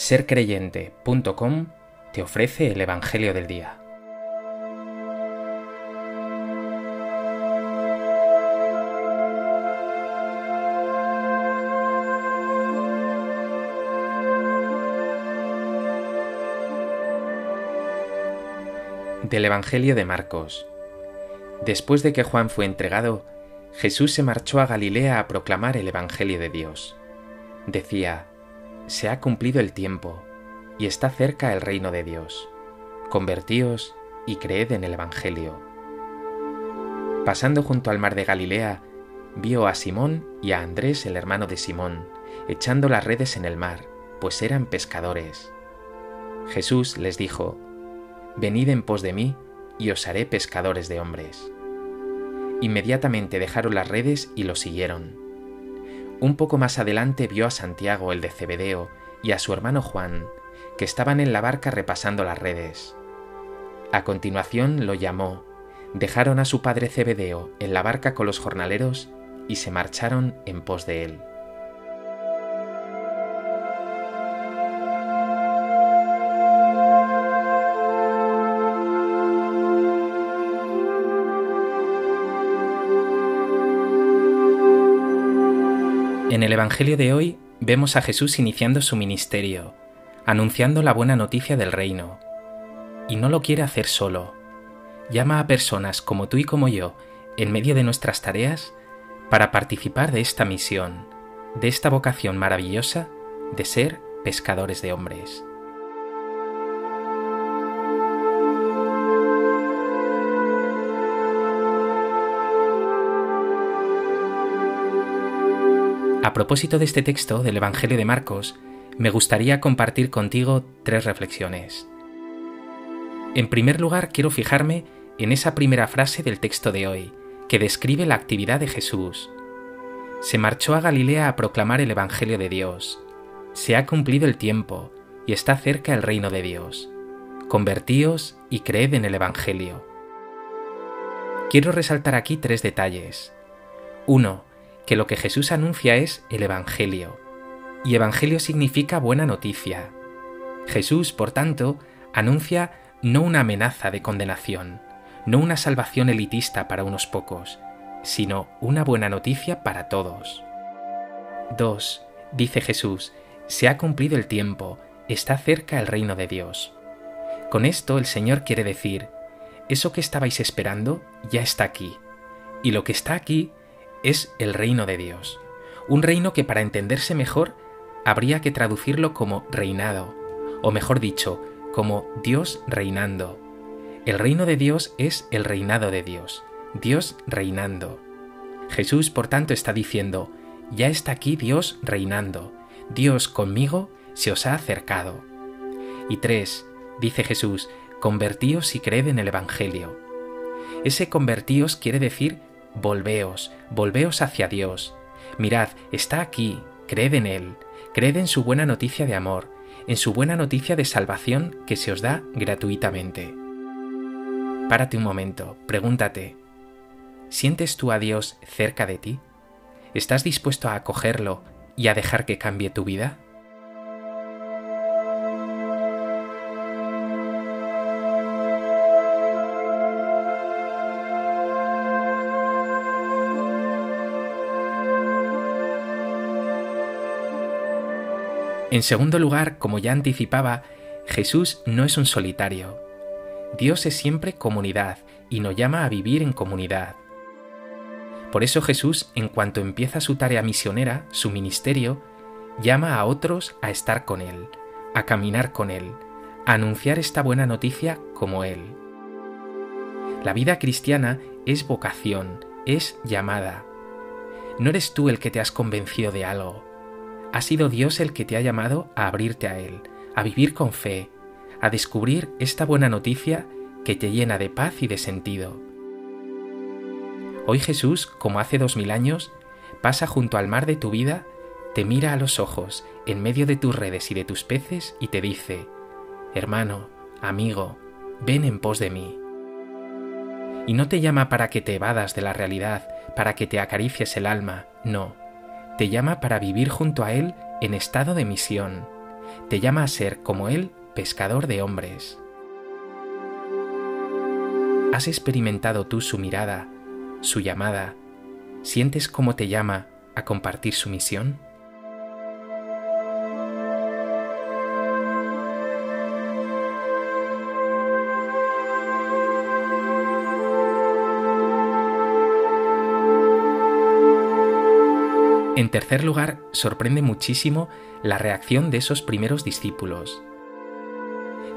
sercreyente.com te ofrece el Evangelio del Día. Del Evangelio de Marcos. Después de que Juan fue entregado, Jesús se marchó a Galilea a proclamar el Evangelio de Dios. Decía, se ha cumplido el tiempo y está cerca el reino de Dios. Convertíos y creed en el Evangelio. Pasando junto al mar de Galilea, vio a Simón y a Andrés, el hermano de Simón, echando las redes en el mar, pues eran pescadores. Jesús les dijo, Venid en pos de mí, y os haré pescadores de hombres. Inmediatamente dejaron las redes y lo siguieron. Un poco más adelante vio a Santiago el de Cebedeo y a su hermano Juan, que estaban en la barca repasando las redes. A continuación lo llamó, dejaron a su padre Cebedeo en la barca con los jornaleros y se marcharon en pos de él. En el Evangelio de hoy vemos a Jesús iniciando su ministerio, anunciando la buena noticia del reino. Y no lo quiere hacer solo. Llama a personas como tú y como yo, en medio de nuestras tareas, para participar de esta misión, de esta vocación maravillosa de ser pescadores de hombres. A propósito de este texto del Evangelio de Marcos, me gustaría compartir contigo tres reflexiones. En primer lugar, quiero fijarme en esa primera frase del texto de hoy, que describe la actividad de Jesús. Se marchó a Galilea a proclamar el Evangelio de Dios. Se ha cumplido el tiempo y está cerca el reino de Dios. Convertíos y creed en el Evangelio. Quiero resaltar aquí tres detalles. Uno, que lo que Jesús anuncia es el Evangelio, y Evangelio significa buena noticia. Jesús, por tanto, anuncia no una amenaza de condenación, no una salvación elitista para unos pocos, sino una buena noticia para todos. 2. Dice Jesús, se ha cumplido el tiempo, está cerca el reino de Dios. Con esto el Señor quiere decir, eso que estabais esperando ya está aquí, y lo que está aquí es el reino de Dios. Un reino que para entenderse mejor habría que traducirlo como reinado, o mejor dicho, como Dios reinando. El reino de Dios es el reinado de Dios, Dios reinando. Jesús, por tanto, está diciendo, ya está aquí Dios reinando, Dios conmigo se os ha acercado. Y tres, dice Jesús, convertíos y creed en el Evangelio. Ese convertíos quiere decir Volveos, volveos hacia Dios. Mirad, está aquí, creed en Él, creed en su buena noticia de amor, en su buena noticia de salvación que se os da gratuitamente. Párate un momento, pregúntate, ¿sientes tú a Dios cerca de ti? ¿Estás dispuesto a acogerlo y a dejar que cambie tu vida? En segundo lugar, como ya anticipaba, Jesús no es un solitario. Dios es siempre comunidad y nos llama a vivir en comunidad. Por eso Jesús, en cuanto empieza su tarea misionera, su ministerio, llama a otros a estar con Él, a caminar con Él, a anunciar esta buena noticia como Él. La vida cristiana es vocación, es llamada. No eres tú el que te has convencido de algo, ha sido Dios el que te ha llamado a abrirte a Él, a vivir con fe, a descubrir esta buena noticia que te llena de paz y de sentido. Hoy Jesús, como hace dos mil años, pasa junto al mar de tu vida, te mira a los ojos en medio de tus redes y de tus peces y te dice, hermano, amigo, ven en pos de mí. Y no te llama para que te evadas de la realidad, para que te acaricies el alma, no, te llama para vivir junto a Él en estado de misión, te llama a ser, como Él, pescador de hombres. ¿Has experimentado tú su mirada, su llamada? ¿Sientes cómo te llama a compartir su misión? En tercer lugar, sorprende muchísimo la reacción de esos primeros discípulos.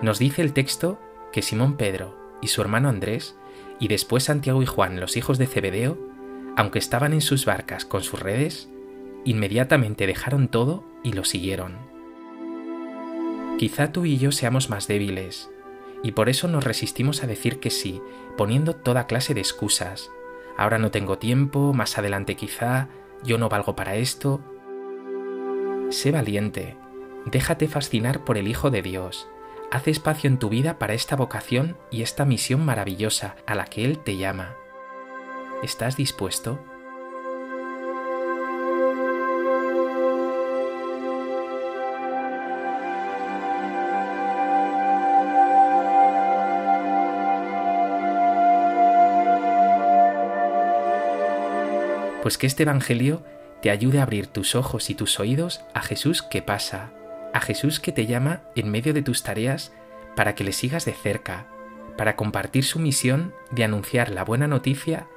Nos dice el texto que Simón Pedro y su hermano Andrés, y después Santiago y Juan, los hijos de Zebedeo, aunque estaban en sus barcas con sus redes, inmediatamente dejaron todo y lo siguieron. Quizá tú y yo seamos más débiles, y por eso nos resistimos a decir que sí, poniendo toda clase de excusas. Ahora no tengo tiempo, más adelante quizá, yo no valgo para esto. Sé valiente, déjate fascinar por el Hijo de Dios, haz espacio en tu vida para esta vocación y esta misión maravillosa a la que Él te llama. ¿Estás dispuesto? Pues que este Evangelio te ayude a abrir tus ojos y tus oídos a Jesús que pasa, a Jesús que te llama en medio de tus tareas para que le sigas de cerca, para compartir su misión de anunciar la buena noticia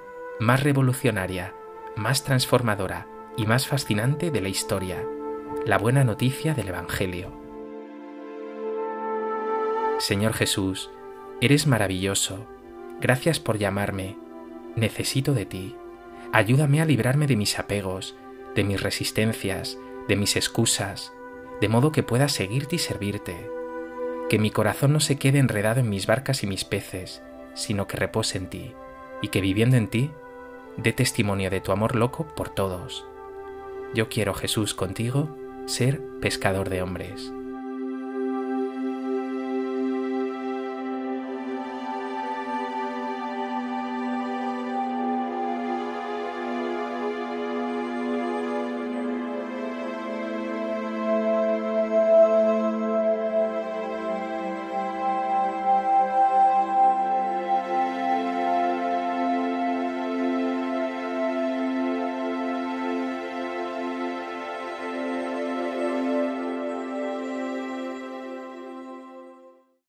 más revolucionaria, más transformadora y más fascinante de la historia, la buena noticia del Evangelio. Señor Jesús, eres maravilloso, gracias por llamarme, necesito de ti. Ayúdame a librarme de mis apegos, de mis resistencias, de mis excusas, de modo que pueda seguirte y servirte. Que mi corazón no se quede enredado en mis barcas y mis peces, sino que repose en ti, y que viviendo en ti, dé testimonio de tu amor loco por todos. Yo quiero, Jesús, contigo, ser pescador de hombres.